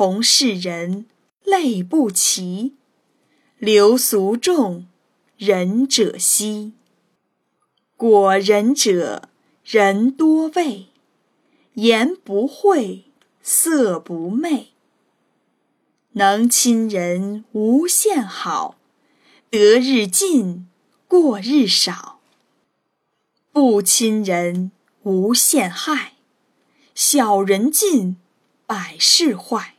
同是人，类不齐。流俗众，仁者稀。果仁者，人多畏。言不讳，色不昧。能亲人，无限好。得日进，过日少。不亲人，无限害。小人尽，百事坏。